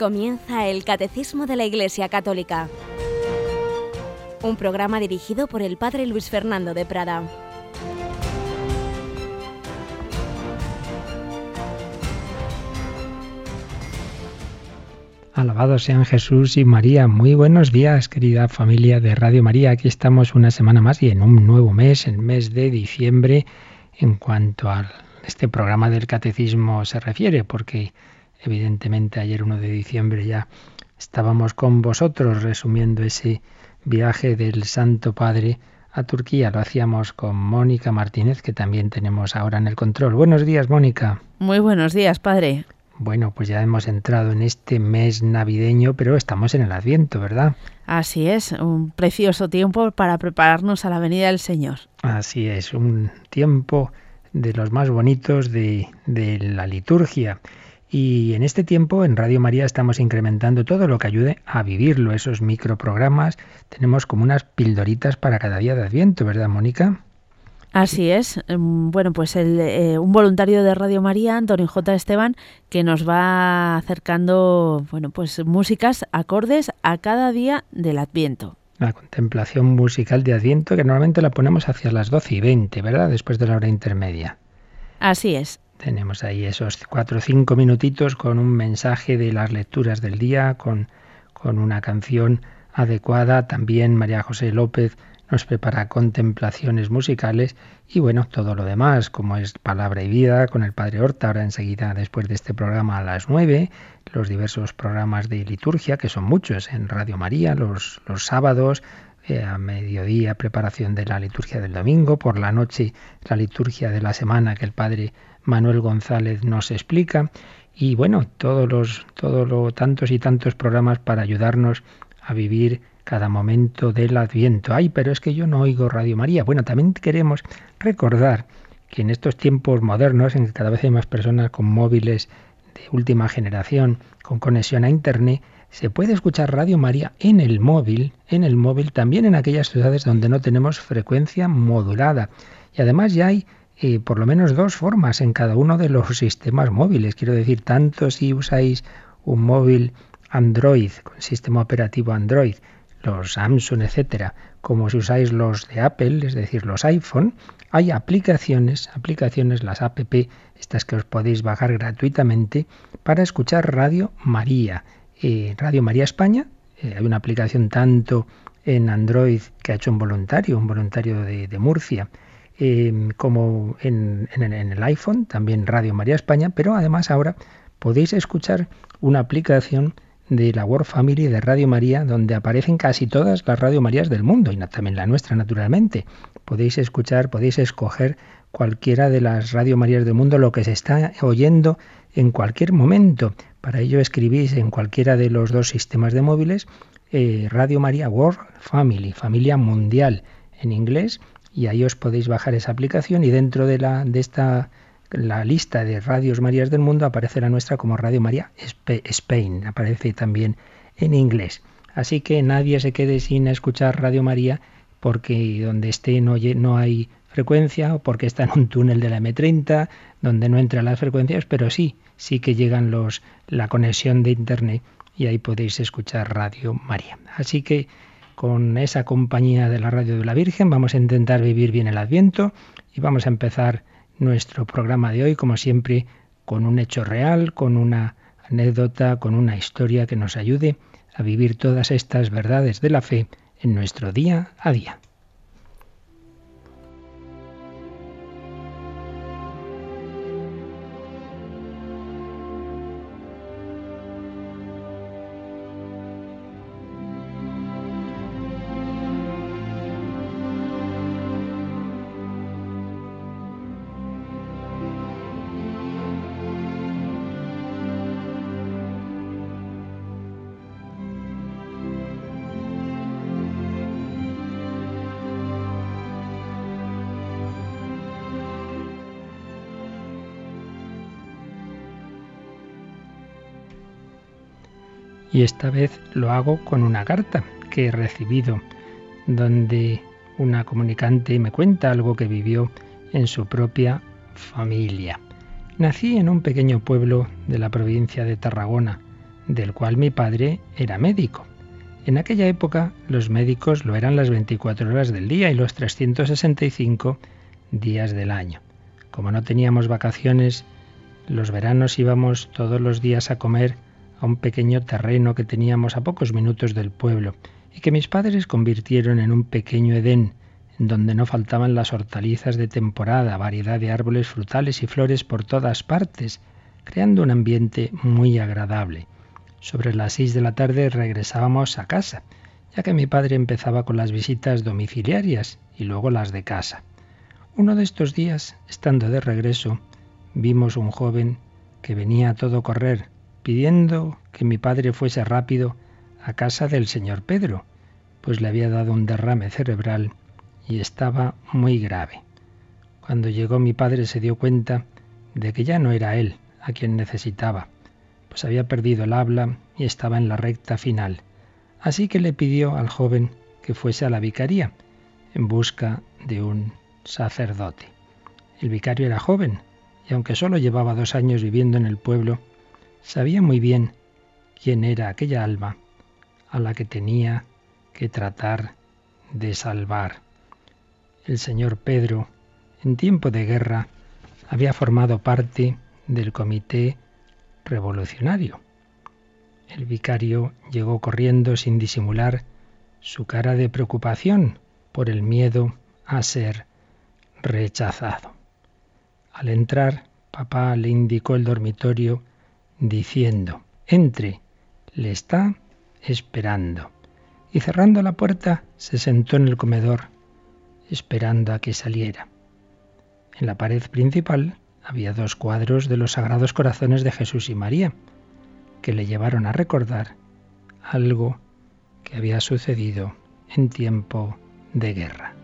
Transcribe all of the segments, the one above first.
Comienza el Catecismo de la Iglesia Católica, un programa dirigido por el Padre Luis Fernando de Prada. Alabados sean Jesús y María. Muy buenos días, querida familia de Radio María. Aquí estamos una semana más y en un nuevo mes, el mes de diciembre, en cuanto a este programa del catecismo se refiere, porque Evidentemente ayer 1 de diciembre ya estábamos con vosotros resumiendo ese viaje del Santo Padre a Turquía. Lo hacíamos con Mónica Martínez, que también tenemos ahora en el control. Buenos días, Mónica. Muy buenos días, Padre. Bueno, pues ya hemos entrado en este mes navideño, pero estamos en el Adviento, ¿verdad? Así es, un precioso tiempo para prepararnos a la venida del Señor. Así es, un tiempo de los más bonitos de, de la liturgia. Y en este tiempo en Radio María estamos incrementando todo lo que ayude a vivirlo, esos microprogramas. Tenemos como unas pildoritas para cada día de Adviento, ¿verdad, Mónica? Así es. Em, bueno, pues el, eh, un voluntario de Radio María, Antonio J. Esteban, que nos va acercando, bueno, pues músicas, acordes a cada día del Adviento. La contemplación musical de Adviento que normalmente la ponemos hacia las 12 y 20, ¿verdad? Después de la hora intermedia. Así es. Tenemos ahí esos cuatro o cinco minutitos con un mensaje de las lecturas del día, con, con una canción adecuada. También María José López nos prepara contemplaciones musicales y bueno, todo lo demás, como es Palabra y Vida con el Padre Horta, ahora enseguida después de este programa a las nueve, los diversos programas de liturgia, que son muchos en Radio María, los, los sábados, eh, a mediodía preparación de la liturgia del domingo, por la noche la liturgia de la semana que el Padre Manuel González nos explica y bueno, todos los todos los tantos y tantos programas para ayudarnos a vivir cada momento del Adviento. Ay, pero es que yo no oigo Radio María. Bueno, también queremos recordar que en estos tiempos modernos en que cada vez hay más personas con móviles de última generación con conexión a internet, se puede escuchar Radio María en el móvil, en el móvil también en aquellas ciudades donde no tenemos frecuencia modulada. Y además ya hay por lo menos dos formas en cada uno de los sistemas móviles. Quiero decir, tanto si usáis un móvil Android, con sistema operativo Android, los Samsung, etcétera, como si usáis los de Apple, es decir, los iPhone, hay aplicaciones, aplicaciones, las app, estas que os podéis bajar gratuitamente para escuchar Radio María. Eh, Radio María España, eh, hay una aplicación tanto en Android que ha hecho un voluntario, un voluntario de Murcia, Em, como en, el iPhone, también Radio María España, pero además ahora podéis escuchar una aplicación de la World Family de Radio María, donde aparecen casi todas las Radio Marías del mundo, y también la nuestra, naturalmente. Podéis escuchar, podéis escoger cualquiera de las Radio Marías del mundo, lo que se está oyendo en cualquier momento. Para ello escribís en cualquiera de los dos sistemas de móviles eh, Radio María World Family, familia mundial en inglés, y ahí os podéis bajar esa aplicación y dentro de, la, de esta la lista de radios Marías del mundo aparece la nuestra como Radio María Spain, aparece también en inglés. Así que nadie se quede sin escuchar Radio María porque donde esté no, no hay frecuencia o porque está en un túnel de la M30 donde no entran las frecuencias, pero sí, sí que llegan los la conexión de internet y ahí podéis escuchar Radio María. Así que con esa compañía de la Radio de la Virgen. Vamos a intentar vivir bien el Adviento y vamos a empezar nuestro programa de hoy, como siempre, con un hecho real, con una anécdota, con una historia que nos ayude a vivir todas estas verdades de la fe en nuestro día a día. Y esta vez lo hago con una carta que he recibido donde una comunicante me cuenta algo que vivió en su propia familia. Nací en un pequeño pueblo de la provincia de Tarragona, del cual mi padre era médico. En aquella época los médicos lo eran las 24 horas del día y los 365 días del año. Como no teníamos vacaciones, los veranos íbamos todos los días a comer a un pequeño terreno que teníamos a pocos minutos del pueblo y que mis padres convirtieron en un pequeño Edén, en donde no faltaban las hortalizas de temporada, variedad de árboles frutales y flores por todas partes, creando un ambiente muy agradable. Sobre las seis de la tarde regresábamos a casa, ya que mi padre empezaba con las visitas domiciliarias y luego las de casa. Uno de estos días, estando de regreso, vimos un joven que venía a todo correr, pidiendo que mi padre fuese rápido a casa del señor Pedro, pues le había dado un derrame cerebral y estaba muy grave. Cuando llegó mi padre se dio cuenta de que ya no era él a quien necesitaba, pues había perdido el habla y estaba en la recta final. Así que le pidió al joven que fuese a la vicaría en busca de un sacerdote. El vicario era joven y aunque solo llevaba dos años viviendo en el pueblo, sabía muy bien quién era aquella alma a la que tenía que tratar de salvar. El señor Pedro, en tiempo de guerra, había formado parte del comité revolucionario. El vicario llegó corriendo sin disimular su cara de preocupación por el miedo a ser rechazado. Al entrar, papá le indicó el dormitorio diciendo, entre, le está esperando. Y cerrando la puerta, se sentó en el comedor, esperando a que saliera. En la pared principal había dos cuadros de los Sagrados Corazones de Jesús y María, que le llevaron a recordar algo que había sucedido en tiempo de guerra.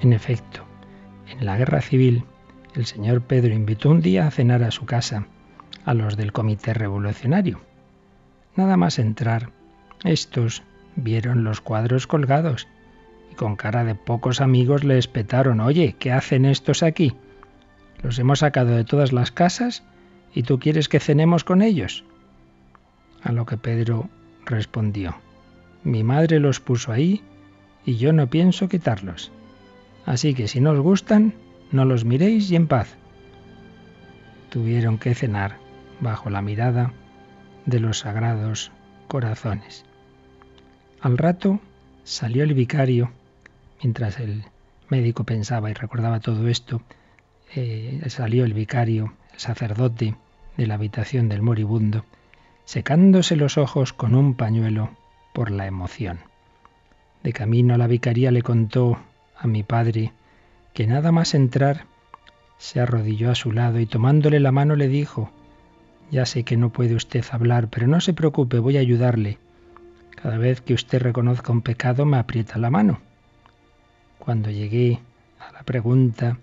En efecto, en la guerra civil, el señor Pedro invitó un día a cenar a su casa a los del Comité Revolucionario. Nada más entrar, estos vieron los cuadros colgados y con cara de pocos amigos le espetaron, oye, ¿qué hacen estos aquí? Los hemos sacado de todas las casas y tú quieres que cenemos con ellos. A lo que Pedro respondió, mi madre los puso ahí y yo no pienso quitarlos. Así que si no os gustan, no los miréis y en paz. Tuvieron que cenar bajo la mirada de los sagrados corazones. Al rato salió el vicario, mientras el médico pensaba y recordaba todo esto, eh, salió el vicario, el sacerdote, de la habitación del moribundo, secándose los ojos con un pañuelo por la emoción. De camino a la vicaría le contó a mi padre, que nada más entrar se arrodilló a su lado y tomándole la mano le dijo, Ya sé que no puede usted hablar, pero no se preocupe, voy a ayudarle. Cada vez que usted reconozca un pecado me aprieta la mano. Cuando llegué a la pregunta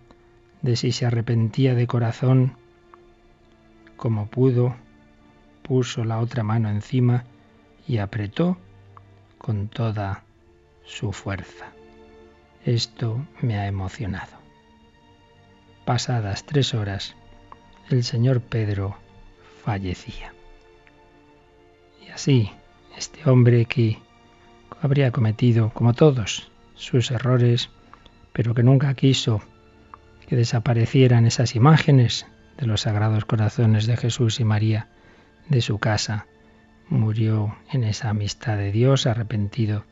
de si se arrepentía de corazón, como pudo, puso la otra mano encima y apretó con toda su fuerza. Esto me ha emocionado. Pasadas tres horas, el señor Pedro fallecía. Y así, este hombre que habría cometido, como todos, sus errores, pero que nunca quiso que desaparecieran esas imágenes de los sagrados corazones de Jesús y María de su casa, murió en esa amistad de Dios, arrepentido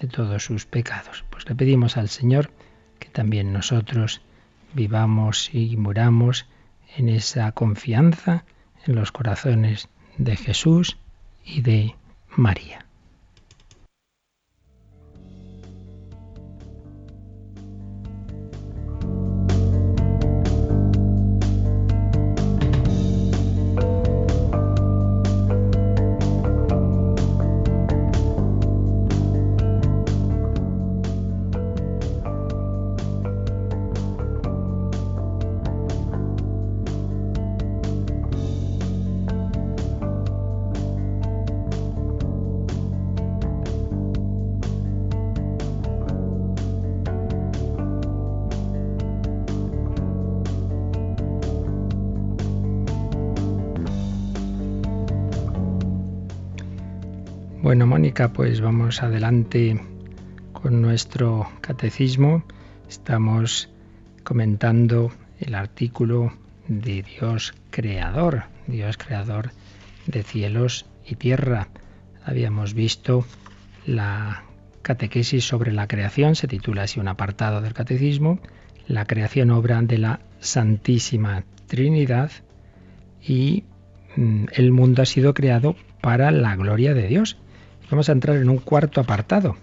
de todos sus pecados. Pues le pedimos al Señor que también nosotros vivamos y muramos en esa confianza en los corazones de Jesús y de María. Pues vamos adelante con nuestro catecismo. Estamos comentando el artículo de Dios creador, Dios creador de cielos y tierra. Habíamos visto la catequesis sobre la creación, se titula así un apartado del catecismo, la creación obra de la Santísima Trinidad y mm, el mundo ha sido creado para la gloria de Dios. Vamos a entrar en un cuarto apartado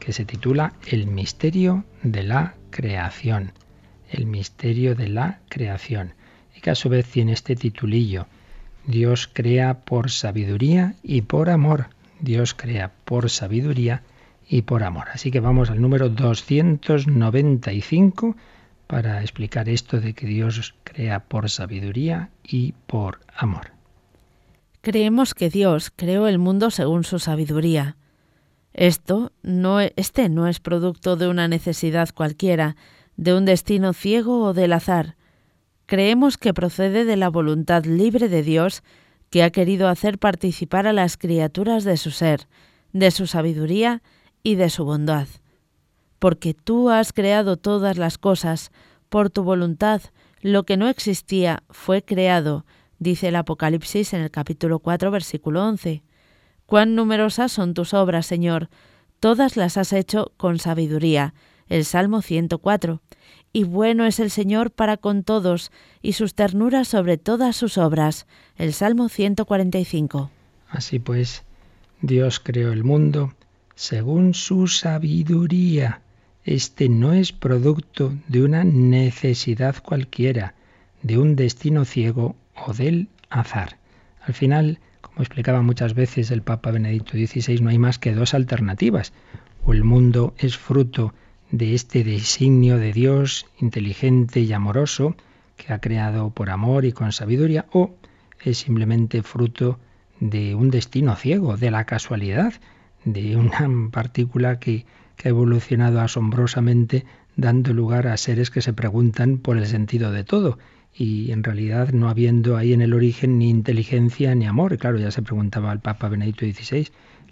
que se titula El misterio de la creación. El misterio de la creación. Y que a su vez tiene este titulillo. Dios crea por sabiduría y por amor. Dios crea por sabiduría y por amor. Así que vamos al número 295 para explicar esto de que Dios crea por sabiduría y por amor. Creemos que Dios creó el mundo según su sabiduría. Esto no, e, este no es producto de una necesidad cualquiera, de un destino ciego o del azar. Creemos que procede de la voluntad libre de Dios que ha querido hacer participar a las criaturas de su ser, de su sabiduría y de su bondad. Porque tú has creado todas las cosas, por tu voluntad, lo que no existía fue creado, dice el Apocalipsis en el capítulo 4, versículo 11. Cuán numerosas son tus obras, Señor, todas las has hecho con sabiduría. El Salmo 104. Y bueno es el Señor para con todos, y sus ternuras sobre todas sus obras. El Salmo 145. Así pues, Dios creó el mundo según su sabiduría. Este no es producto de una necesidad cualquiera, de un destino ciego o del azar. Al final, como explicaba muchas veces el Papa Benedicto XVI, no hay más que dos alternativas. O el mundo es fruto de este designio de Dios inteligente y amoroso, que ha creado por amor y con sabiduría, o es simplemente fruto de un destino ciego, de la casualidad, de una partícula que, que ha evolucionado asombrosamente dando lugar a seres que se preguntan por el sentido de todo y en realidad no habiendo ahí en el origen ni inteligencia ni amor. Claro, ya se preguntaba al Papa Benedicto XVI.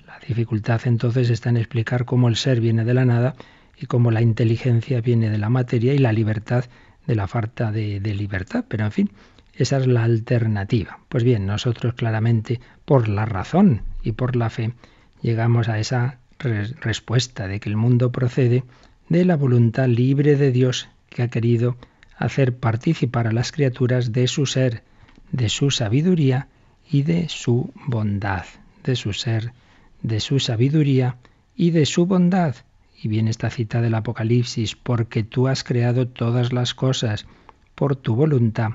La dificultad entonces está en explicar cómo el ser viene de la nada y cómo la inteligencia viene de la materia y la libertad de la falta de, de libertad. Pero en fin, esa es la alternativa. Pues bien, nosotros claramente por la razón y por la fe llegamos a esa respuesta de que el mundo procede de la voluntad libre de Dios que ha querido hacer participar a las criaturas de su ser, de su sabiduría y de su bondad, de su ser, de su sabiduría y de su bondad. Y viene esta cita del Apocalipsis, porque tú has creado todas las cosas por tu voluntad.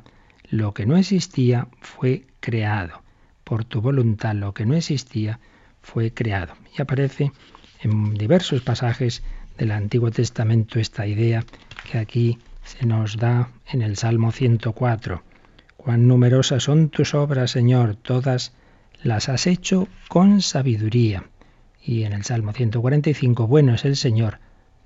Lo que no existía fue creado. Por tu voluntad lo que no existía fue creado. Y aparece en diversos pasajes del Antiguo Testamento esta idea que aquí se nos da en el Salmo 104. Cuán numerosas son tus obras, Señor, todas las has hecho con sabiduría. Y en el Salmo 145, bueno es el Señor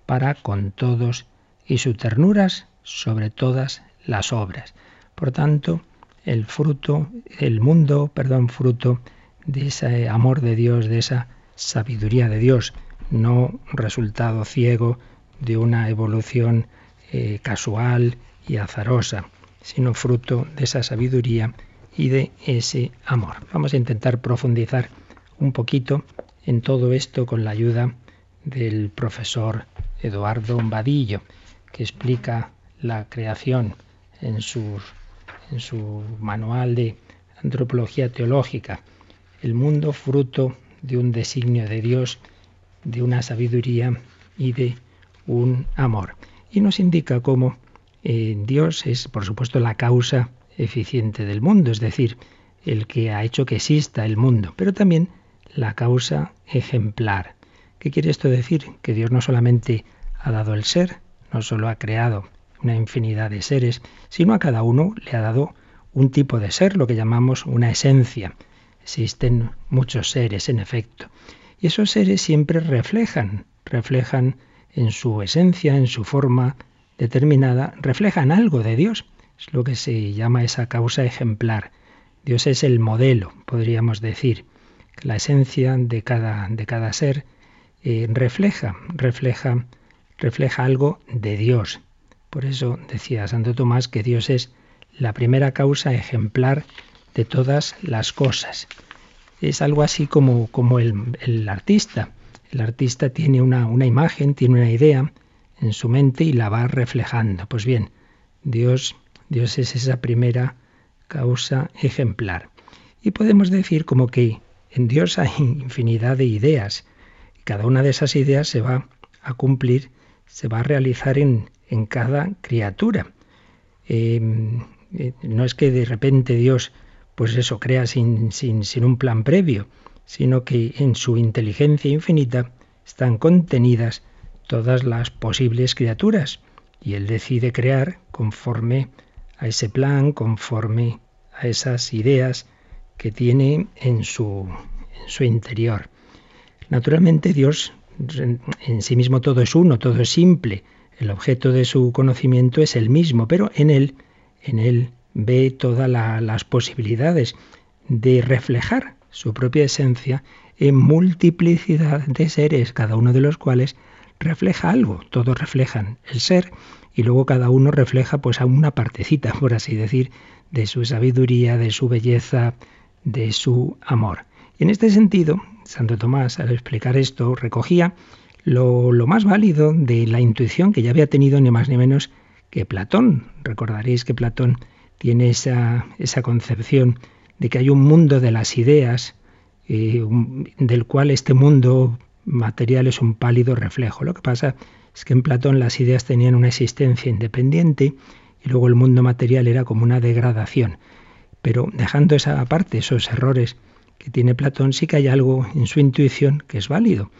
para con todos y su ternuras sobre todas las obras. Por tanto, el fruto, el mundo, perdón, fruto de ese amor de Dios, de esa sabiduría de Dios, no resultado ciego de una evolución eh, casual y azarosa, sino fruto de esa sabiduría y de ese amor. Vamos a intentar profundizar un poquito en todo esto con la ayuda del profesor Eduardo Vadillo, que explica la creación en, en su manual de antropología teológica el mundo fruto de un designio de Dios, de una sabiduría y de un amor. Y nos indica cómo eh, Dios es, por supuesto, la causa eficiente del mundo, es decir, el que ha hecho que exista el mundo, pero también la causa ejemplar. ¿Qué quiere esto decir? Que Dios no solamente ha dado el ser, no solo ha creado una infinidad de seres, sino a cada uno le ha dado un tipo de ser, lo que llamamos una esencia. Existen muchos seres, en efecto. Y esos seres siempre reflejan, reflejan en su esencia, en su forma determinada, reflejan algo de Dios. Es lo que se llama esa causa ejemplar. Dios es el modelo, podríamos decir. la esencia de cada, de cada ser eh, refleja, refleja, refleja algo de Dios. Por eso decía Santo Tomás que Dios es la primera causa ejemplar de todas las cosas. Es algo así como, como el, el artista. El artista tiene una, imagen, tiene una idea en su mente y la va reflejando. Pues bien, Dios, Dios es esa primera causa ejemplar. Y podemos decir como que en Dios hay infinidad de ideas. Y cada una de esas ideas se va a cumplir, se va a realizar en, en cada criatura. Em, eh, no es que de repente Dios, pues eso, crea sin, sin, sin un plan previo, sino que en su inteligencia infinita están contenidas todas las posibles criaturas y Él decide crear conforme a ese plan, conforme a esas ideas que tiene en su, interior. Naturalmente Dios en sí mismo todo es uno, todo es simple, el objeto de su conocimiento es el mismo, pero en él, en él ve todas las posibilidades de reflejar su propia esencia en multiplicidad de seres, cada uno de los cuales refleja algo, todos reflejan el ser y luego cada uno refleja pues a una partecita, por así decir, de su sabiduría, de su belleza, de su amor. Y en este sentido, Santo Tomás, al explicar esto, recogía lo, lo, más válido de la intuición que ya había tenido ni más ni menos que Platón. Recordaréis que Platón tiene esa, esa concepción de que hay un mundo de las ideas, eh, del cual este mundo material es un pálido reflejo. Lo que pasa es que en Platón las ideas tenían una existencia independiente y luego el mundo material era como una degradación. Pero dejando esa parte, esos errores que tiene Platón, sí que hay algo en su intuición que es válido.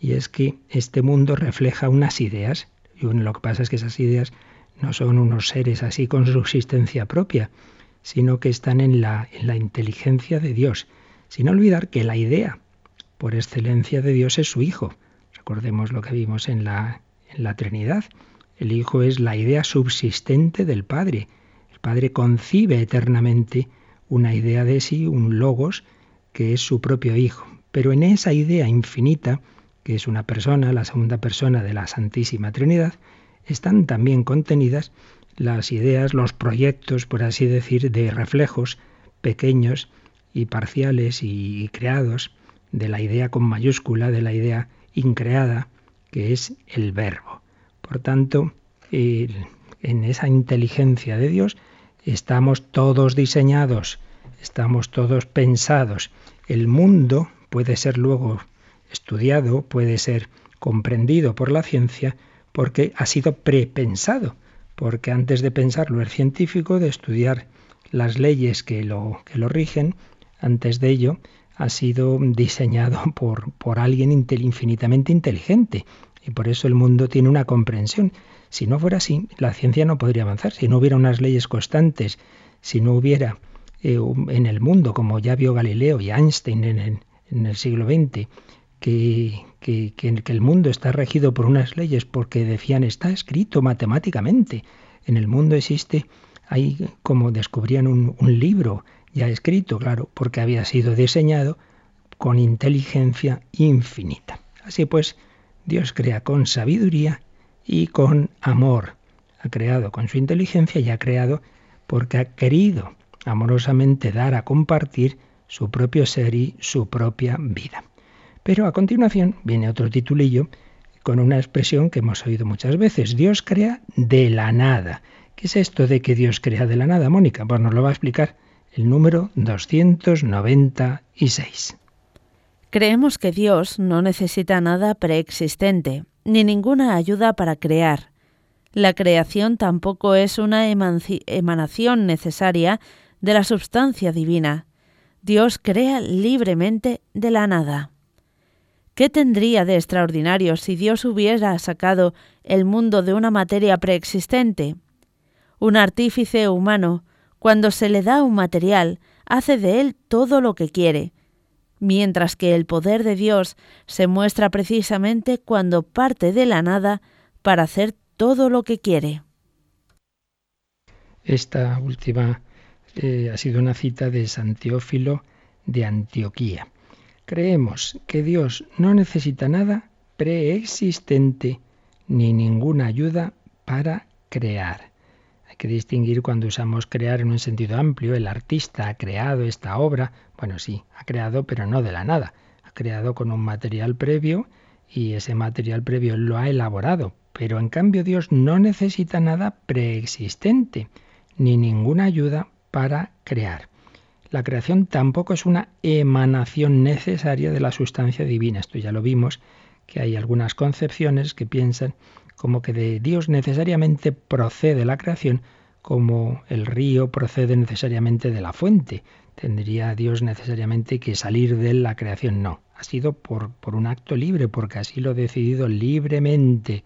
Y es que este mundo refleja unas ideas. Y lo que pasa es que esas ideas no son unos seres así con subsistencia propia, sino que están en la, en la inteligencia de Dios. Sin olvidar que la idea por excelencia de Dios es su Hijo. Recordemos lo que vimos en la, en la Trinidad. El Hijo es la idea subsistente del Padre. El Padre concibe eternamente una idea de sí, un logos, que es su propio Hijo. Pero en esa idea infinita, que es una persona, la segunda persona de la Santísima Trinidad, están también contenidas las ideas, los proyectos, por así decir, de reflejos pequeños y parciales y creados de la idea con mayúscula, de la idea increada, que es el verbo. Por tanto, en esa inteligencia de Dios estamos todos diseñados, estamos todos pensados. El mundo puede ser luego estudiado, puede ser comprendido por la ciencia, porque ha sido prepensado, porque antes de pensarlo el científico, de estudiar las leyes que lo, que lo rigen, antes de ello ha sido diseñado por, por alguien infinitamente inteligente y por eso el mundo tiene una comprensión. Si no fuera así, la ciencia no podría avanzar. Si no hubiera unas leyes constantes, si no hubiera eh, en el mundo, como ya vio Galileo y Einstein en el, en el siglo XX, que, que, que, el mundo está regido por unas leyes porque decían está escrito matemáticamente. En el mundo existe, hay como descubrían un, un libro ya escrito, claro, porque había sido diseñado con inteligencia infinita. Así pues, Dios crea con sabiduría y con amor. Ha creado con su inteligencia y ha creado porque ha querido amorosamente dar a compartir su propio ser y su propia vida. Pero a continuación viene otro titulillo con una expresión que hemos oído muchas veces. Dios crea de la nada. ¿Qué es esto de que Dios crea de la nada, Mónica? Pues nos lo va a explicar el número 296. Creemos que Dios no necesita nada preexistente, ni ninguna ayuda para crear. La creación tampoco es una emanación necesaria de la substancia divina. Dios crea libremente de la nada. ¿Qué tendría de extraordinario si Dios hubiera sacado el mundo de una materia preexistente? Un artífice humano cuando se le da un material, hace de él todo lo que quiere, mientras que el poder de Dios se muestra precisamente cuando parte de la nada para hacer todo lo que quiere. Esta última eh, ha sido una cita de San Teófilo de Antioquía. Creemos que Dios no necesita nada preexistente ni ninguna ayuda para crear. Hay que distinguir cuando usamos crear en un sentido amplio. El artista ha creado esta obra. Bueno, sí, ha creado, pero no de la nada. Ha creado con un material previo y ese material previo lo ha elaborado. Pero en cambio Dios no necesita nada preexistente, ni ninguna ayuda para crear. La creación tampoco es una emanación necesaria de la sustancia divina. Esto ya lo vimos, que hay algunas concepciones que piensan como que de Dios necesariamente procede la creación, como el río procede necesariamente de la fuente. Tendría Dios necesariamente que salir de la creación. No, ha sido por, por un acto libre, porque así lo ha decidido libremente.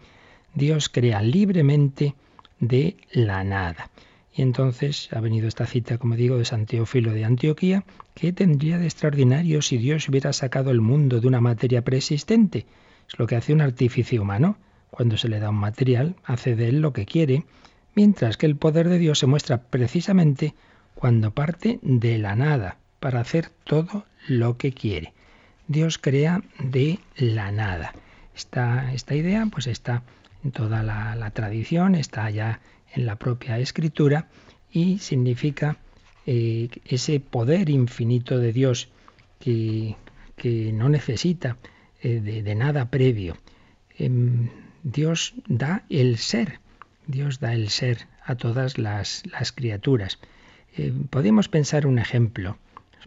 Dios crea libremente de la nada. Y entonces ha venido esta cita, como digo, de San Teófilo de Antioquía, que tendría de extraordinario si Dios hubiera sacado el mundo de una materia preexistente. Es lo que hace un artificio humano. Cuando se le da un material, hace de él lo que quiere, mientras que el poder de Dios se muestra precisamente cuando parte de la nada, para hacer todo lo que quiere. Dios crea de la nada. Esta, esta idea pues está en toda la, la tradición, está ya en la propia escritura y significa eh, ese poder infinito de Dios que, que no necesita eh, de, nada previo. Em, Dios da el ser, Dios da el ser a todas las, las criaturas. Eh, podemos pensar un ejemplo,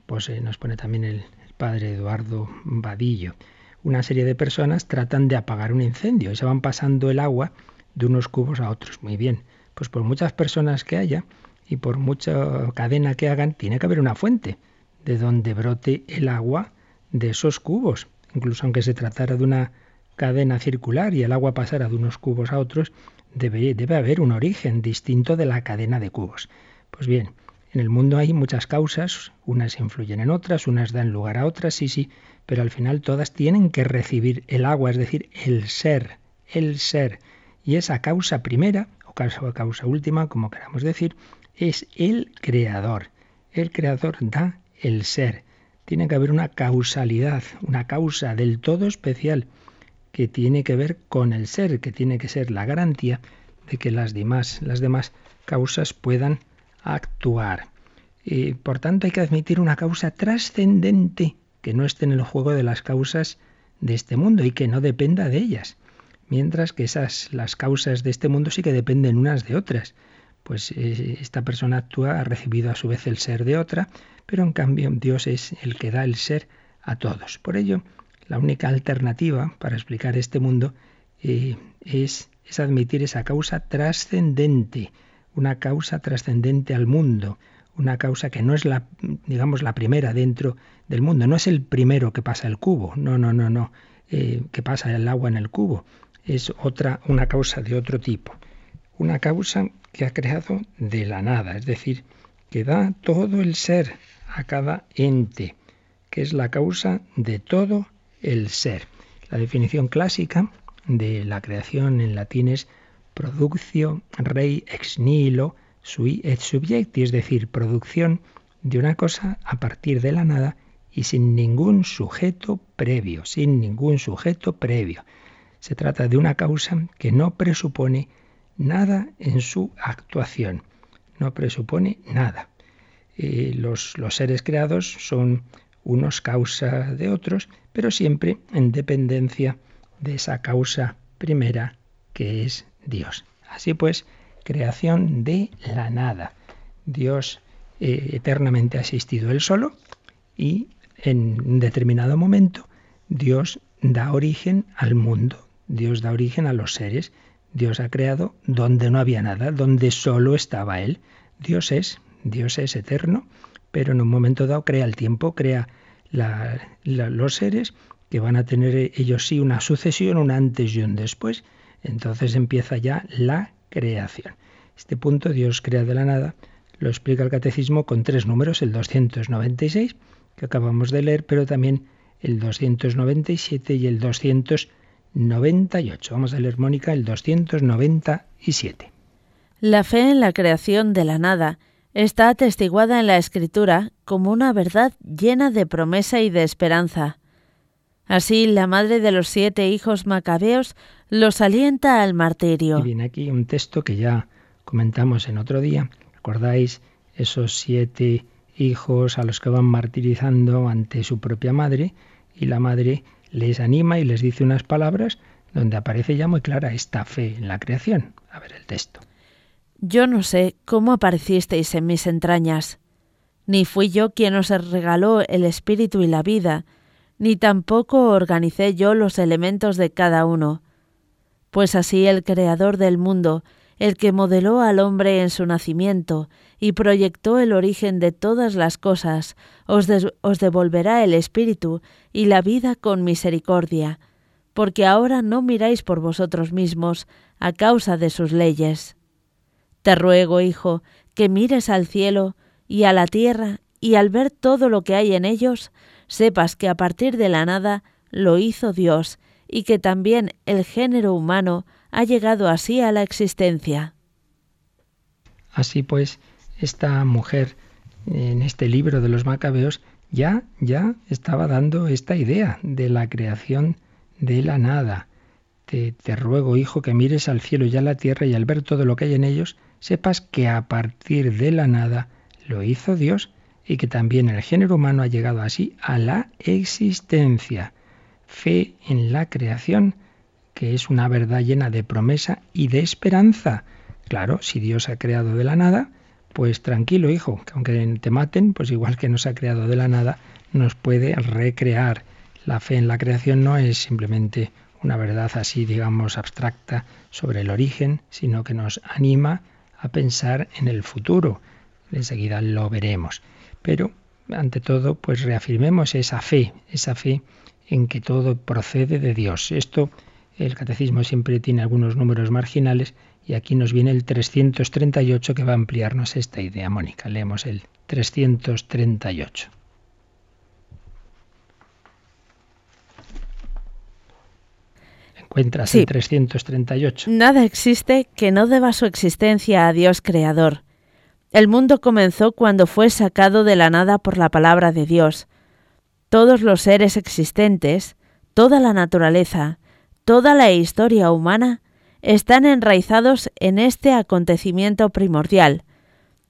pues, nos pone también el, el padre Eduardo Vadillo. Una serie de personas tratan de apagar un incendio y se van pasando el agua de unos cubos a otros. Muy bien, pues por muchas personas que haya y por mucha cadena que hagan, tiene que haber una fuente de donde brote el agua de esos cubos. Incluso aunque se tratara de una cadena circular y el agua pasara de unos cubos a otros, debe, debe haber un origen distinto de la cadena de cubos. Pues bien, en el mundo hay muchas causas, unas influyen en otras, unas dan lugar a otras, sí, sí, pero al final todas tienen que recibir el agua, es decir, el ser, el ser. Y esa causa primera causa, causa última, como queramos decir, es el creador. El creador da el ser. Tiene que haber una causalidad, una causa del todo especial que tiene que ver con el ser, que tiene que ser la garantía de que las demás, las demás causas puedan actuar. Y, por tanto, hay que admitir una causa trascendente que no esté en el juego de las causas de este mundo y que no dependa de ellas mientras que esas las causas de este mundo sí que dependen unas de otras. Pues eh, esta persona actúa, ha recibido a su vez el ser de otra, pero en cambio Dios es el que da el ser a todos. Por ello, la única alternativa para explicar este mundo eh, es, es admitir esa causa trascendente, una causa trascendente al mundo, una causa que no es la, digamos, la primera dentro del mundo, no es el primero que pasa el cubo, no, no, no, no, eh, que pasa el agua en el cubo, es otra, una causa de otro tipo. Una causa que ha creado de la nada, es decir, que da todo el ser a cada ente, que es la causa de todo el ser. La definición clásica de la creación en latín es productio rei ex nihilo sui et subjecti, es decir, producción de una cosa a partir de la nada y sin ningún sujeto previo, sin ningún sujeto previo. Se trata de una causa que no presupone nada en su actuación. No presupone nada. Eh, los, seres creados son unos causa de otros, pero siempre en dependencia de esa causa primera que es Dios. Así pues, creación de la nada. Dios eh, eternamente ha existido él solo y en determinado momento Dios da origen al mundo. Dios da origen a los seres. Dios ha creado donde no había nada, donde solo estaba Él. Dios es, Dios es eterno, pero en un momento dado crea el tiempo, crea los seres que van a tener ellos sí una sucesión, un antes y un después. Entonces empieza ya la creación. Este punto, Dios crea de la nada, lo explica el catecismo con tres números, el 296, que acabamos de leer, pero también el 297 y el 200 98. Vamos a leer, Mónica, el 297. La fe en la creación de la nada está atestiguada en la Escritura como una verdad llena de promesa y de esperanza. Así la madre de los siete hijos macabeos los alienta al martirio. Y viene aquí un texto que ya comentamos en otro día. ¿Recordáis esos siete hijos a los que van martirizando ante su propia madre? Y la madre les anima y les dice unas palabras donde aparece ya muy clara esta fe en la creación. A ver el texto. Yo no sé cómo aparecisteis en mis entrañas, ni fui yo quien os regaló el espíritu y la vida, ni tampoco organicé yo los elementos de cada uno, pues así el Creador del mundo, el que modeló al hombre en su nacimiento y proyectó el origen de todas las cosas, os, devolverá el espíritu y la vida con misericordia, porque ahora no miráis por vosotros mismos a causa de sus leyes. Te ruego, hijo, que mires al cielo y a la tierra, y al ver todo lo que hay en ellos, sepas que a partir de la nada lo hizo Dios, y que también el género humano ha llegado así a la existencia. Así pues, esta mujer en este libro de los macabeos ya ya estaba dando esta idea de la creación de la nada. Te, te, ruego, hijo, que mires al cielo y a la tierra y al ver todo lo que hay en ellos, sepas que a partir de la nada lo hizo Dios y que también el género humano ha llegado así a la existencia. Fe en la creación, que es una verdad llena de promesa y de esperanza. Claro, si Dios ha creado de la nada, pues tranquilo, hijo, que aunque te maten, pues igual que nos ha creado de la nada, nos puede recrear. La fe en la creación no es simplemente una verdad así, digamos, abstracta sobre el origen, sino que nos anima a pensar en el futuro. Enseguida lo veremos. Pero, ante todo, pues reafirmemos esa fe, esa fe en que todo procede de Dios. Esto, el catecismo siempre tiene algunos números marginales y aquí nos viene el 338 que va a ampliarnos esta idea. Mónica, leemos el 338. encuentras sí. 338. Nada existe que no deba su existencia a Dios Creador. El mundo comenzó cuando fue sacado de la nada por la palabra de Dios. Todos los seres existentes, toda la naturaleza, toda la historia humana, están enraizados en este acontecimiento primordial.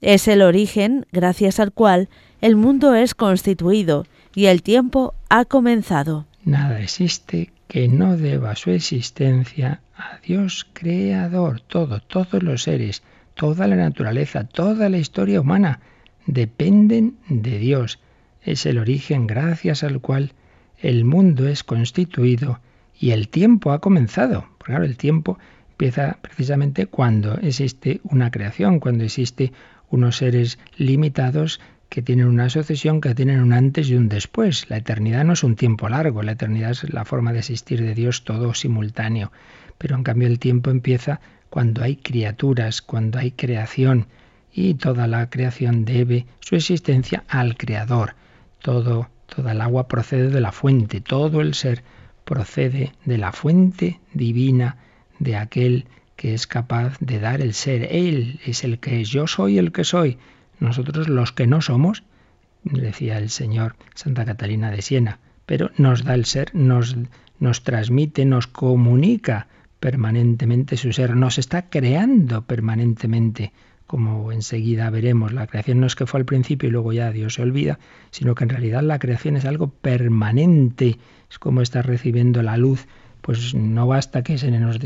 Es el origen gracias al cual el mundo es constituido y el tiempo ha comenzado. Nada existe que no deba su existencia a Dios creador. Todo, todos los seres, toda la naturaleza, toda la historia humana dependen de Dios. Es el origen gracias al cual el mundo es constituido y el tiempo ha comenzado. Claro, el tiempo empieza precisamente cuando existe una creación, cuando existe unos seres limitados que tienen una sucesión, que tienen un antes y un después. La eternidad no es un tiempo largo, la eternidad es la forma de existir de Dios todo simultáneo. Pero en cambio el tiempo empieza cuando hay criaturas, cuando hay creación, y toda la creación debe su existencia al Creador. Todo, toda el agua procede de la fuente, todo el ser procede de la fuente divina, de aquel que es capaz de dar el ser. Él es el que es, yo soy el que soy. Nosotros los que no somos, decía el Señor Santa Catalina de Siena, pero nos da el ser, nos, nos transmite, nos comunica permanentemente su ser, nos está creando permanentemente, como enseguida veremos. La creación no es que fue al principio y luego ya Dios se olvida, sino que en realidad la creación es algo permanente, es como estar recibiendo la luz pues no basta que se nos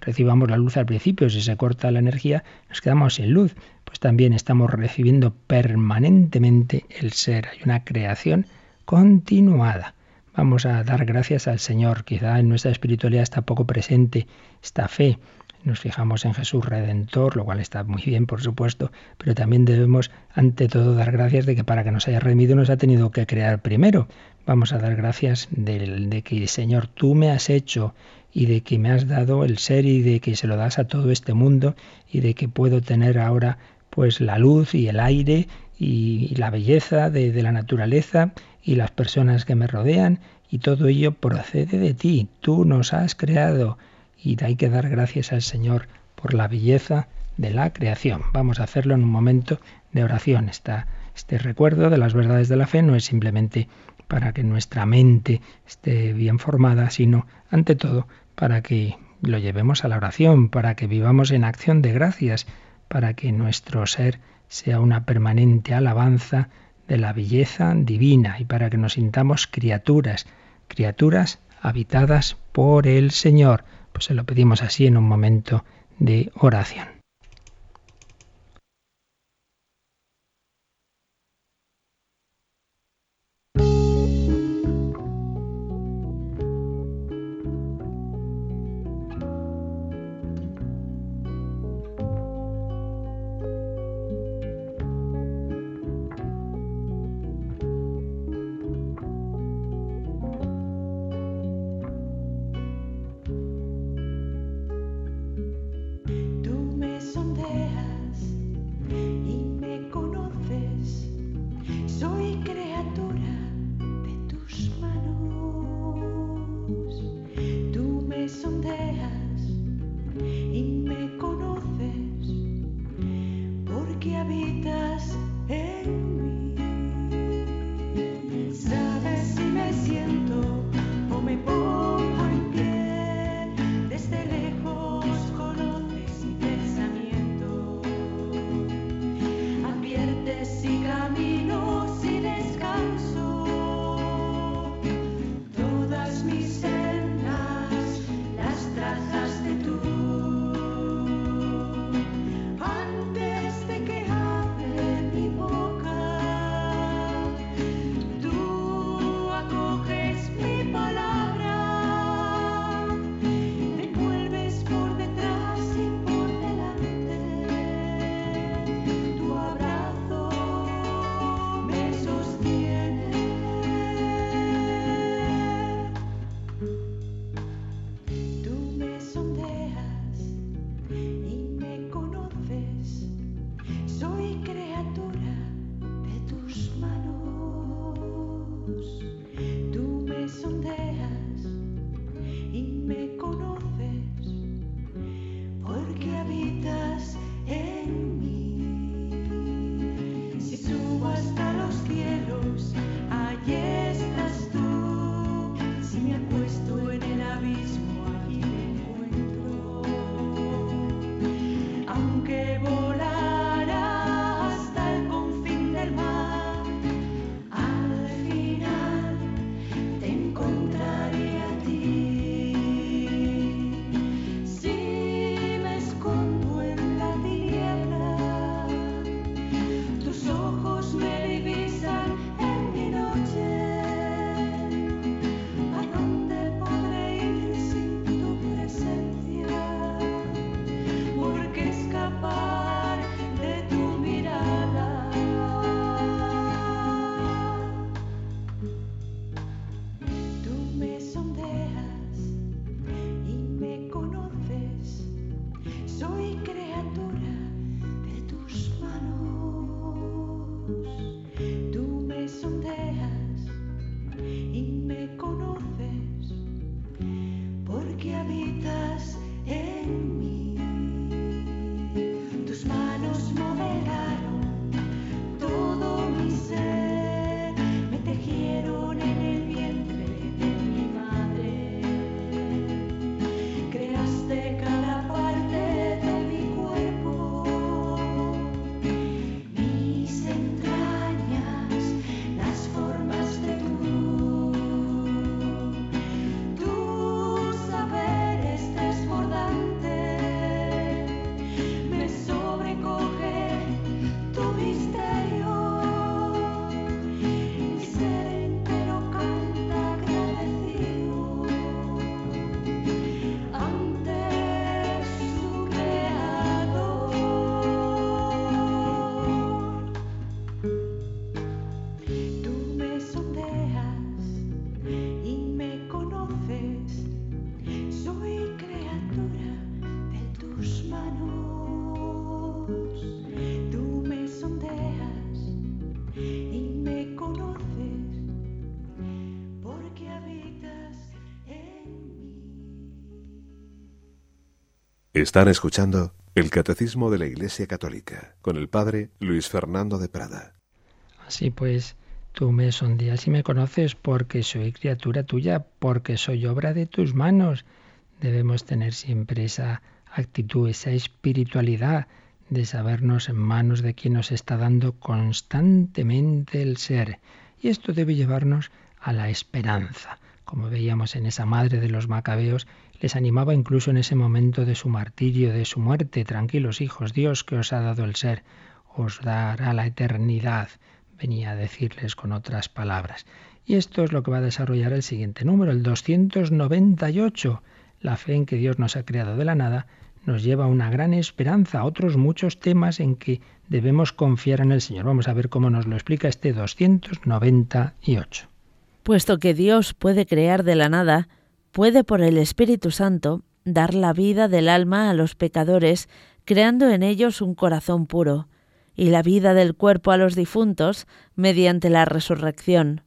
recibamos la luz al principio, si se corta la energía, nos quedamos sin luz pues también estamos recibiendo permanentemente el ser. Hay una creación continuada. Vamos a dar gracias al Señor. Quizá en nuestra espiritualidad está poco presente esta fe. Nos fijamos en Jesús Redentor, lo cual está muy bien, por supuesto, pero también debemos, ante todo, dar gracias de que para que nos haya redimido nos ha tenido que crear primero. Vamos a dar gracias de, de que, Señor, tú me has hecho y de que me has dado el ser y de que se lo das a todo este mundo y de que puedo tener ahora pues la luz y el aire y, la belleza de, de la naturaleza y las personas que me rodean y todo ello procede de ti. Tú nos has creado y hay que dar gracias al Señor por la belleza de la creación. Vamos a hacerlo en un momento de oración. este recuerdo de las verdades de la fe no es simplemente para que nuestra mente esté bien formada, sino ante todo para que lo llevemos a la oración, para que vivamos en acción de gracias, para que nuestro ser sea una permanente alabanza de la belleza divina y para que nos sintamos criaturas, criaturas habitadas por el Señor. Pues se lo pedimos así en un momento de oración. Están escuchando el Catecismo de la Iglesia Católica con el Padre Luis Fernando de Prada. Así pues, Tú me sondeas y me conoces porque soy criatura tuya, porque soy obra de tus manos. Debemos tener siempre esa actitud, esa espiritualidad de sabernos en manos de quien nos está dando constantemente el ser. Y esto debe llevarnos a la esperanza. Como veíamos en esa madre de los macabeos, les animaba incluso en ese momento de su martirio, de su muerte. Tranquilos hijos, Dios que os ha dado el ser, os dará la eternidad venía a decirles con otras palabras. Y esto es lo que va a desarrollar el siguiente número, el 298. La fe en que Dios nos ha creado de la nada nos lleva a una gran esperanza, a otros muchos temas en que debemos confiar en el Señor. Vamos a ver cómo nos lo explica este 298. Puesto que Dios puede crear de la nada, puede por el Espíritu Santo dar la vida del alma a los pecadores, creando en ellos un corazón puro y la vida del cuerpo a los difuntos mediante la resurrección.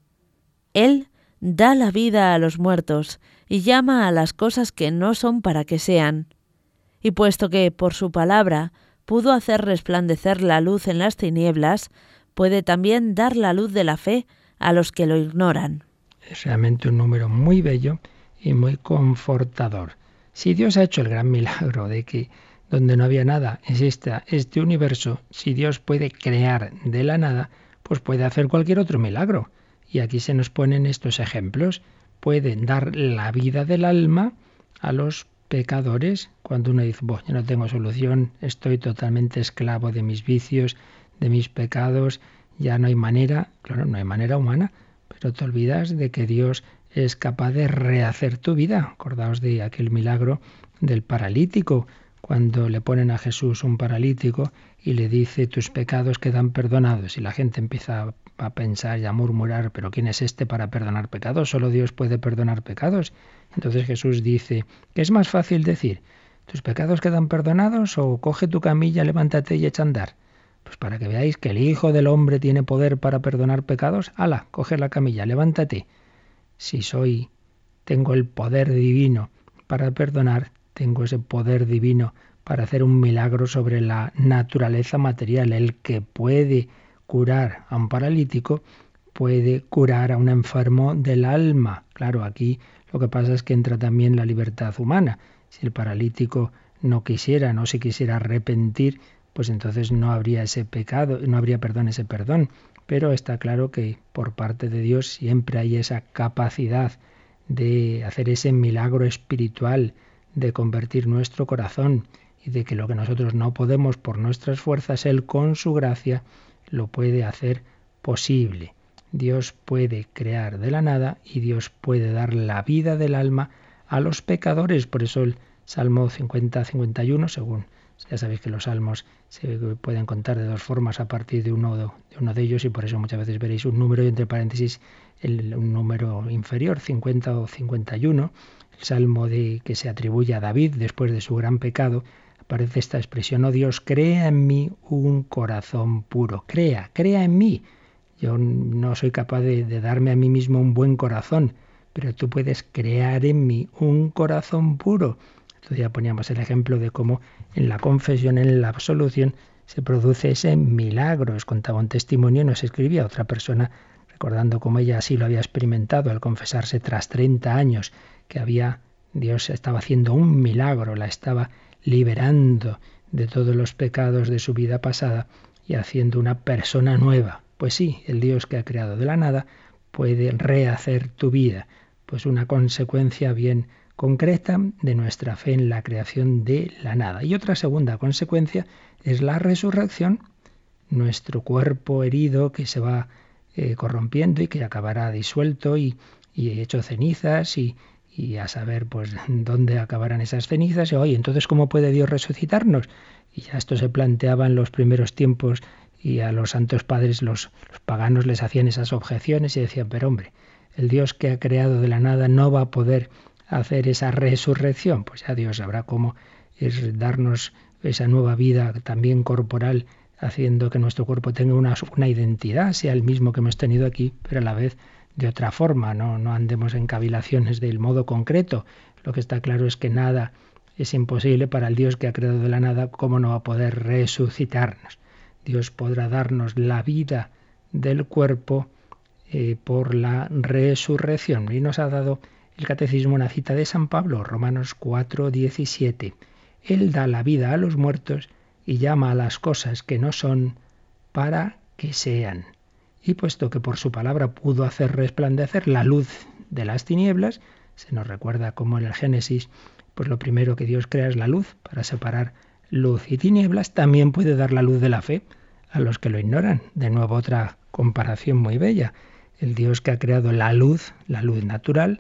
Él da la vida a los muertos y llama a las cosas que no son para que sean. Y puesto que, por su palabra, pudo hacer resplandecer la luz en las tinieblas, puede también dar la luz de la fe a los que lo ignoran. Es realmente un número muy bello y muy confortador. Si Dios ha hecho el gran milagro de que donde no había nada, existe este universo, si Dios puede crear de la nada, pues puede hacer cualquier otro milagro. Y aquí se nos ponen estos ejemplos. Pueden dar la vida del alma a los pecadores cuando uno dice, bueno, yo no tengo solución, estoy totalmente esclavo de mis vicios, de mis pecados, ya no hay manera, claro, no hay manera humana, pero te olvidas de que Dios es capaz de rehacer tu vida. Acordaos de aquel milagro del paralítico cuando le ponen a Jesús un paralítico y le dice tus pecados quedan perdonados y la gente empieza a pensar y a murmurar, pero ¿quién es este para perdonar pecados? Solo Dios puede perdonar pecados. Entonces Jesús dice, ¿qué es más fácil decir? ¿Tus pecados quedan perdonados o coge tu camilla, levántate y echa a andar? Pues para que veáis que el Hijo del Hombre tiene poder para perdonar pecados, ala, coge la camilla, levántate. Si soy, tengo el poder divino para perdonar, tengo ese poder divino para hacer un milagro sobre la naturaleza material. El que puede curar a un paralítico puede curar a un enfermo del alma. Claro, aquí lo que pasa es que entra también la libertad humana. Si el paralítico no quisiera, no se quisiera arrepentir, pues entonces no habría ese pecado, no habría perdón, ese perdón. Pero está claro que por parte de Dios siempre hay esa capacidad de hacer ese milagro espiritual, de convertir nuestro corazón y de que lo que nosotros no podemos por nuestras fuerzas, Él con su gracia lo puede hacer posible. Dios puede crear de la nada y Dios puede dar la vida del alma a los pecadores. Por eso el Salmo 50-51, según ya sabéis que los salmos se pueden contar de dos formas a partir de uno de, uno de ellos y por eso muchas veces veréis un número y entre paréntesis el, un número inferior, 50 o 51 el salmo de, que se atribuye a David después de su gran pecado, aparece esta expresión, oh Dios, crea en mí un corazón puro, crea, crea en mí. Yo no soy capaz de, de darme a mí mismo un buen corazón, pero tú puedes crear en mí un corazón puro. Entonces ya poníamos el ejemplo de cómo en la confesión, en la absolución, se produce ese milagro. Os contaba un testimonio nos escribía otra persona recordando cómo ella así lo había experimentado al confesarse tras 30 años que había Dios estaba haciendo un milagro, la estaba liberando de todos los pecados de su vida pasada y haciendo una persona nueva. Pues sí, el Dios que ha creado de la nada puede rehacer tu vida, pues una consecuencia bien concreta de nuestra fe en la creación de la nada. Y otra segunda consecuencia es la resurrección, nuestro cuerpo herido que se va eh, corrompiendo y que acabará disuelto y, hecho cenizas y, y a saber pues dónde acabarán esas cenizas y oye, entonces ¿cómo puede Dios resucitarnos? Y ya esto se planteaba en los primeros tiempos y a los santos padres los, los paganos les hacían esas objeciones y decían, pero hombre, el Dios que ha creado de la nada no va a poder hacer esa resurrección, pues ya Dios sabrá cómo es darnos esa nueva vida también corporal, haciendo que nuestro cuerpo tenga una, una identidad, sea el mismo que hemos tenido aquí, pero a la vez de otra forma, no, no andemos en cavilaciones del modo concreto. Lo que está claro es que nada es imposible para el Dios que ha creado de la nada, ¿cómo no va a poder resucitarnos? Dios podrá darnos la vida del cuerpo eh, por la resurrección. Y nos ha dado el catecismo una cita de San Pablo, Romanos 4, 17. Él da la vida a los muertos y llama a las cosas que no son para que sean. Y puesto que por su palabra pudo hacer resplandecer la luz de las tinieblas, se nos recuerda como en el Génesis, pues lo primero que Dios crea es la luz para separar luz y tinieblas, también puede dar la luz de la fe a los que lo ignoran. De nuevo otra comparación muy bella. El Dios que ha creado la luz, la luz natural,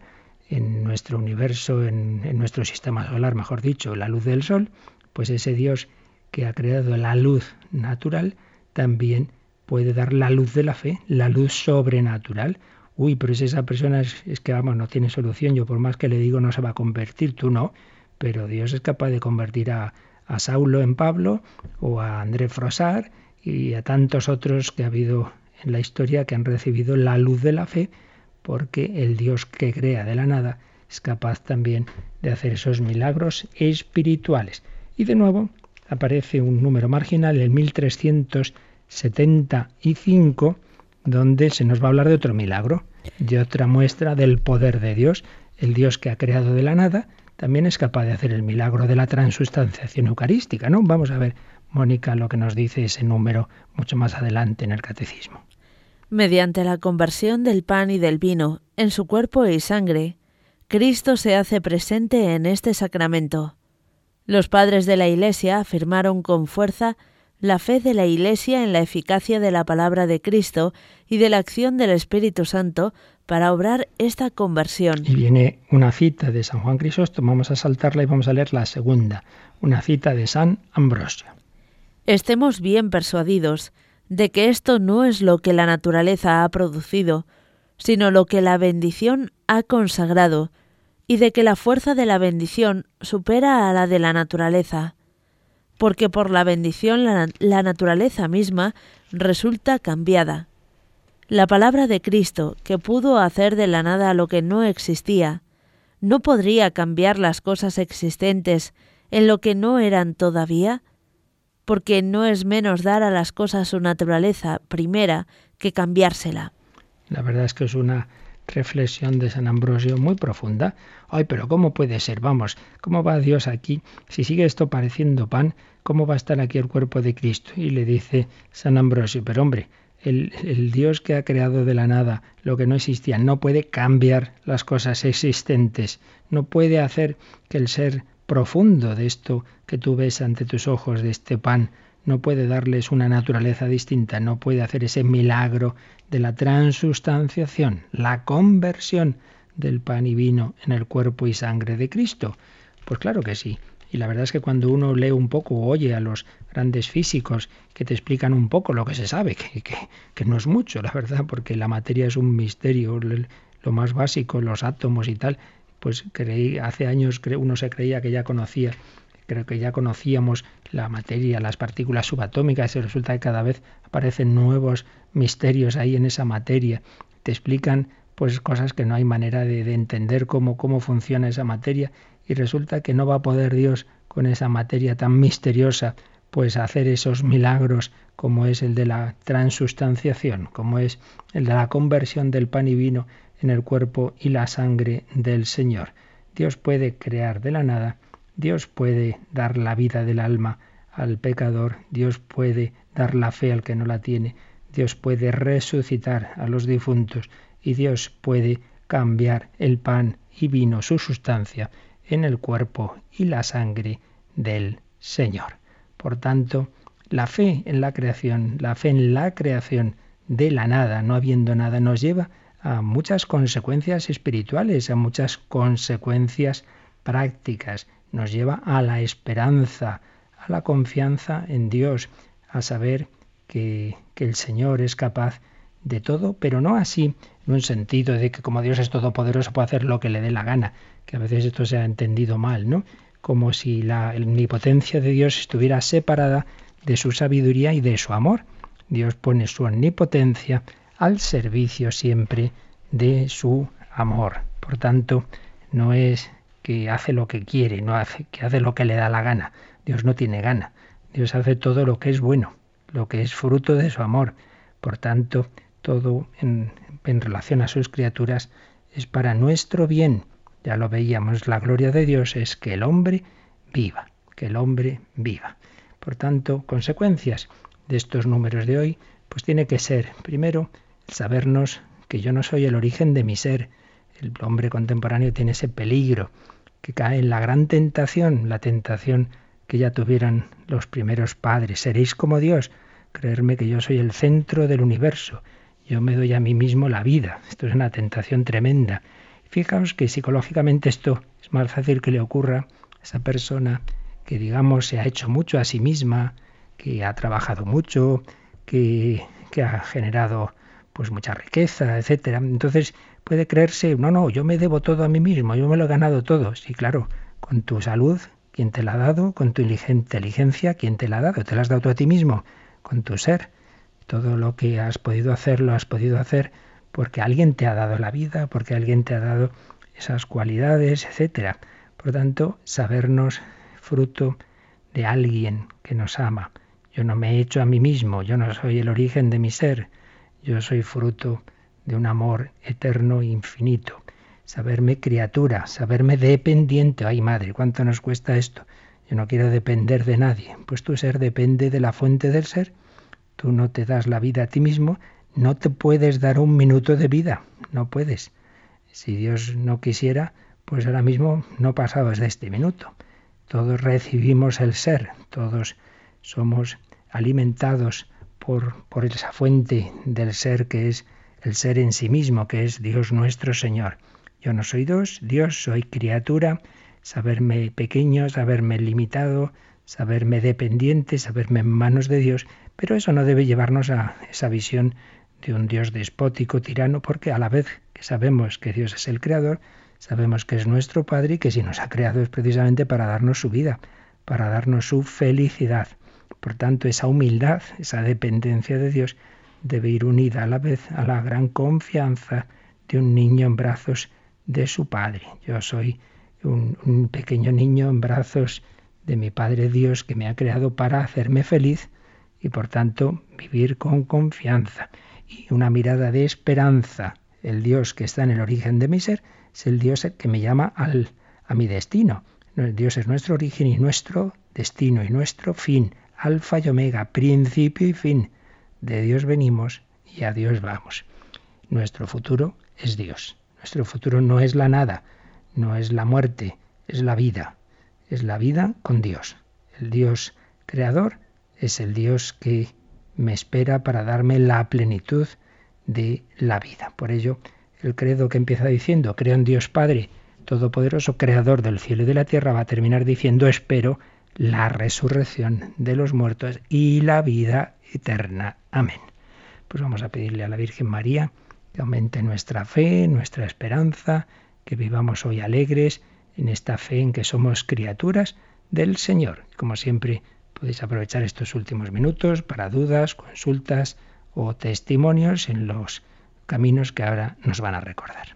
en nuestro universo, en, en nuestro sistema solar, mejor dicho, la luz del sol, pues ese Dios que ha creado la luz natural, también puede dar la luz de la fe, la luz sobrenatural. Uy, pero si esa persona es, que, vamos, no tiene solución, yo por más que le digo no se va a convertir, tú no, pero Dios es capaz de convertir a, a Saulo en Pablo o a André Frosar y a tantos otros que ha habido en la historia que han recibido la luz de la fe, porque el Dios que crea de la nada es capaz también de hacer esos milagros espirituales. Y de nuevo, aparece un número marginal, el 1375, donde se nos va a hablar de otro milagro, de otra muestra del poder de Dios. El Dios que ha creado de la nada también es capaz de hacer el milagro de la transustanciación eucarística, ¿no? Vamos a ver, Mónica, lo que nos dice ese número mucho más adelante en el catecismo. Mediante la conversión del pan y del vino en su cuerpo y sangre, Cristo se hace presente en este sacramento. Los padres de la Iglesia afirmaron con fuerza la fe de la Iglesia en la eficacia de la palabra de Cristo y de la acción del Espíritu Santo para obrar esta conversión. Y viene una cita de San Juan Crisóstomo, vamos a saltarla y vamos a leer la segunda, una cita de San Ambrosio. Estemos bien persuadidos de que esto no es lo que la naturaleza ha producido, sino lo que la bendición ha consagrado, y de que la fuerza de la bendición supera a la de la naturaleza, porque por la bendición la, naturaleza misma resulta cambiada. La palabra de Cristo, que pudo hacer de la nada lo que no existía, ¿no podría cambiar las cosas existentes en lo que no eran todavía? Porque no es menos dar a las cosas su naturaleza primera que cambiársela. La verdad es que es una reflexión de San Ambrosio muy profunda. Ay, pero ¿cómo puede ser? Vamos, ¿cómo va Dios aquí? Si sigue esto pareciendo pan, ¿cómo va a estar aquí el cuerpo de Cristo? Y le dice San Ambrosio, pero hombre, el, el, Dios que ha creado de la nada lo que no existía no puede cambiar las cosas existentes, no puede hacer que el ser profundo de esto que tú ves ante tus ojos, de este pan, no puede darles una naturaleza distinta, no puede hacer ese milagro de la transustanciación, la conversión del pan y vino en el cuerpo y sangre de Cristo. Pues claro que sí. Y la verdad es que cuando uno lee un poco o oye a los grandes físicos que te explican un poco lo que se sabe, que, que, que no es mucho, la verdad, porque la materia es un misterio, lo más básico, los átomos y tal, pues creí, hace años uno se creía que ya conocía creo que ya conocíamos la materia, las partículas subatómicas y resulta que cada vez aparecen nuevos misterios ahí en esa materia. Te explican pues cosas que no hay manera de, de entender cómo, cómo funciona esa materia y resulta que no va a poder Dios con esa materia tan misteriosa pues hacer esos milagros como es el de la transustanciación, como es el de la conversión del pan y vino en el cuerpo y la sangre del Señor. Dios puede crear de la nada Dios puede dar la vida del alma al pecador, Dios puede dar la fe al que no la tiene, Dios puede resucitar a los difuntos y Dios puede cambiar el pan y vino, su sustancia, en el cuerpo y la sangre del Señor. Por tanto, la fe en la creación, la fe en la creación de la nada, no habiendo nada, nos lleva a muchas consecuencias espirituales, a muchas consecuencias prácticas nos lleva a la esperanza, a la confianza en Dios, a saber que, que, el Señor es capaz de todo, pero no así en un sentido de que como Dios es todopoderoso puede hacer lo que le dé la gana, que a veces esto se ha entendido mal, ¿no? Como si la omnipotencia de Dios estuviera separada de su sabiduría y de su amor. Dios pone su omnipotencia al servicio siempre de su amor. Por tanto, no es que hace lo que quiere, no hace, que hace lo que le da la gana. Dios no tiene gana. Dios hace todo lo que es bueno, lo que es fruto de su amor. Por tanto, todo en en relación a sus criaturas es para nuestro bien. Ya lo veíamos, la gloria de Dios es que el hombre viva, que el hombre viva. Por tanto, consecuencias de estos números de hoy, pues tiene que ser, primero, sabernos que yo no soy el origen de mi ser. El hombre contemporáneo tiene ese peligro, que cae en la gran tentación, la tentación que ya tuvieron los primeros padres. Seréis como Dios, creerme que yo soy el centro del universo. Yo me doy a mí mismo la vida. Esto es una tentación tremenda. Fijaos que psicológicamente esto es más fácil que le ocurra a esa persona que digamos se ha hecho mucho a sí misma, que ha trabajado mucho, que, que ha generado pues mucha riqueza, etcétera. Entonces puede creerse, no, no, yo me debo todo a mí mismo, yo me lo he ganado todo. Sí, claro, con tu salud, ¿quién te la ha dado? Con tu inteligencia, ¿quién te la ha dado? ¿Te la has dado tú a ti mismo? Con tu ser. Todo lo que has podido hacer, lo has podido hacer porque alguien te ha dado la vida, porque alguien te ha dado esas cualidades, etcétera. Por tanto, sabernos fruto de alguien que nos ama. Yo no me he hecho a mí mismo, yo no soy el origen de mi ser, yo soy fruto de un amor eterno e infinito. Saberme criatura, saberme dependiente. Ay madre, ¿cuánto nos cuesta esto? Yo no quiero depender de nadie. Pues tu ser depende de la fuente del ser. Tú no te das la vida a ti mismo, no te puedes dar un minuto de vida, no puedes. Si Dios no quisiera, pues ahora mismo no pasabas de este minuto. Todos recibimos el ser, todos somos alimentados por, por esa fuente del ser que es el ser en sí mismo, que es Dios nuestro Señor. Yo no soy Dios, Dios, soy criatura, saberme pequeño, saberme limitado, saberme dependiente, saberme en manos de Dios, pero eso no debe llevarnos a esa visión de un Dios despótico, tirano, porque a la vez que sabemos que Dios es el Creador, sabemos que es nuestro Padre y que si nos ha creado es precisamente para darnos su vida, para darnos su felicidad. Por tanto, esa humildad, esa dependencia de Dios, debe ir unida a la vez a la gran confianza de un niño en brazos de su Padre. Yo soy un, pequeño niño en brazos de mi Padre Dios que me ha creado para hacerme feliz y por tanto vivir con confianza y una mirada de esperanza. El Dios que está en el origen de mi ser es el Dios que me llama al, a mi destino. Dios es nuestro origen y nuestro destino y nuestro fin, alfa y omega, principio y fin. De Dios venimos y a Dios vamos. Nuestro futuro es Dios. Nuestro futuro no es la nada, no es la muerte, es la vida. Es la vida con Dios. El Dios creador es el Dios que me espera para darme la plenitud de la vida. Por ello, el credo que empieza diciendo, creo en Dios Padre, Todopoderoso, Creador del cielo y de la tierra, va a terminar diciendo, espero la resurrección de los muertos y la vida eterna. Amén. Pues vamos a pedirle a la Virgen María que aumente nuestra fe, nuestra esperanza, que vivamos hoy alegres en esta fe en que somos criaturas del Señor. Como siempre, podéis aprovechar estos últimos minutos para dudas, consultas o testimonios en los caminos que ahora nos van a recordar.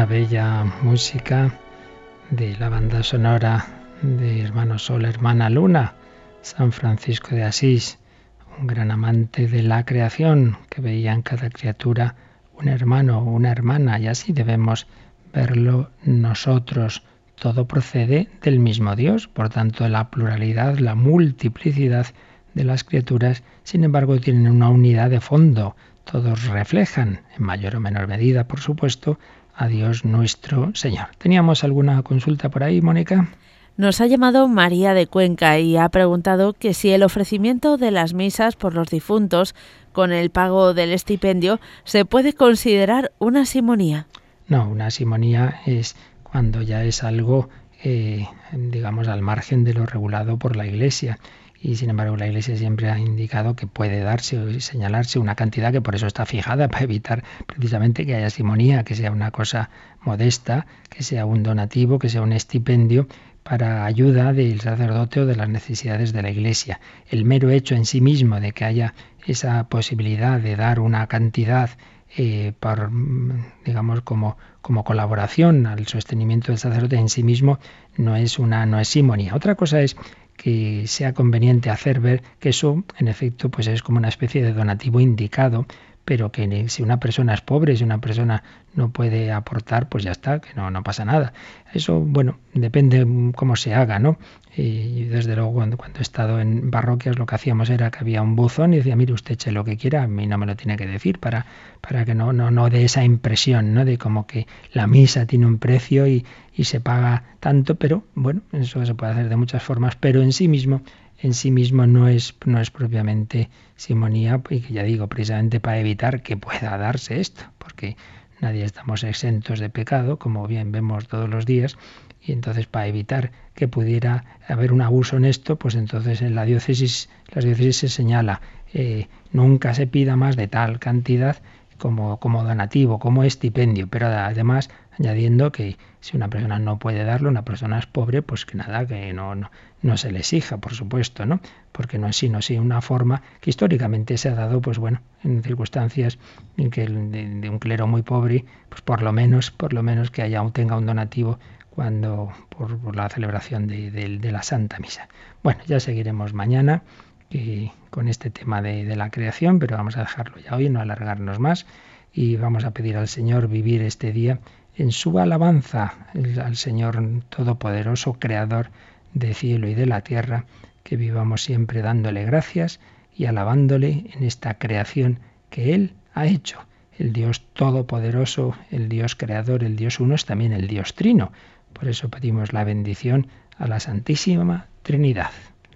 una bella música de la banda sonora de Hermano Sol, Hermana Luna, San Francisco de Asís, un gran amante de la creación que veía en cada criatura un hermano o una hermana y así debemos verlo nosotros. Todo procede del mismo Dios, por tanto la pluralidad, la multiplicidad de las criaturas, sin embargo, tienen una unidad de fondo. Todos reflejan, en mayor o menor medida, por supuesto, a Dios nuestro Señor. ¿Teníamos alguna consulta por ahí, Mónica? Nos ha llamado María de Cuenca y ha preguntado que si el ofrecimiento de las misas por los difuntos con el pago del estipendio se puede considerar una simonía. No, una simonía es cuando ya es algo, eh, digamos, al margen de lo regulado por la Iglesia y sin embargo la Iglesia siempre ha indicado que puede darse o señalarse una cantidad que por eso está fijada para evitar precisamente que haya simonía, que sea una cosa modesta, que sea un donativo, que sea un estipendio para ayuda del sacerdote o de las necesidades de la Iglesia. El mero hecho en sí mismo de que haya esa posibilidad de dar una cantidad eh, por, digamos, como, como colaboración al sostenimiento del sacerdote en sí mismo no es una no es simonía. Otra cosa es que sea conveniente hacer ver que eso, en efecto, pues es como una especie de donativo indicado, pero que si una persona es pobre, si una persona no puede aportar, pues ya está, que no, no pasa nada. Eso, bueno, depende cómo se haga, ¿no? Y desde luego cuando, he estado en parroquias lo que hacíamos era que había un buzón y decía, mire, usted eche lo que quiera, a mí no me lo tiene que decir para, para que no, no, no dé esa impresión, ¿no? De como que la misa tiene un precio y, y se paga tanto, pero bueno, eso se puede hacer de muchas formas, pero en sí mismo en sí mismo no es, no es propiamente simonía, y que ya digo, precisamente para evitar que pueda darse esto, porque nadie estamos exentos de pecado, como bien vemos todos los días, y entonces para evitar que pudiera haber un abuso en esto, pues entonces en la diócesis, las diócesis se señala, eh, nunca se pida más de tal cantidad como, como donativo, como estipendio, pero además añadiendo que si una persona no puede darlo, una persona es pobre, pues que nada, que no, no, no se le exija, por supuesto, ¿no? Porque no es sino una forma que históricamente se ha dado, pues bueno, en circunstancias en que de, un clero muy pobre, pues por lo menos, por lo menos que haya tenga un donativo cuando por, la celebración de, de, la Santa Misa. Bueno, ya seguiremos mañana con este tema de, de la creación, pero vamos a dejarlo ya hoy, no alargarnos más y vamos a pedir al Señor vivir este día en su alabanza al Señor Todopoderoso, Creador de cielo y de la tierra, que vivamos siempre dándole gracias y alabándole en esta creación que Él ha hecho. El Dios Todopoderoso, el Dios Creador, el Dios Uno es también el Dios Trino. Por eso pedimos la bendición a la Santísima Trinidad,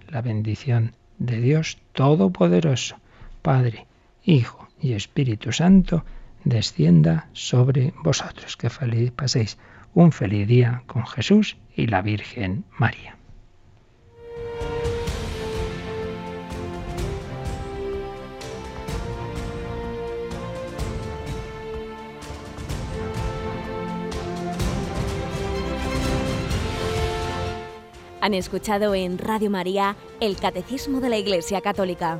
la bendición de Dios Todopoderoso, Padre, Hijo y Espíritu Santo, descienda sobre vosotros. Que paséis un feliz día con Jesús y la Virgen María. Han escuchado en Radio María el Catecismo de la Iglesia Católica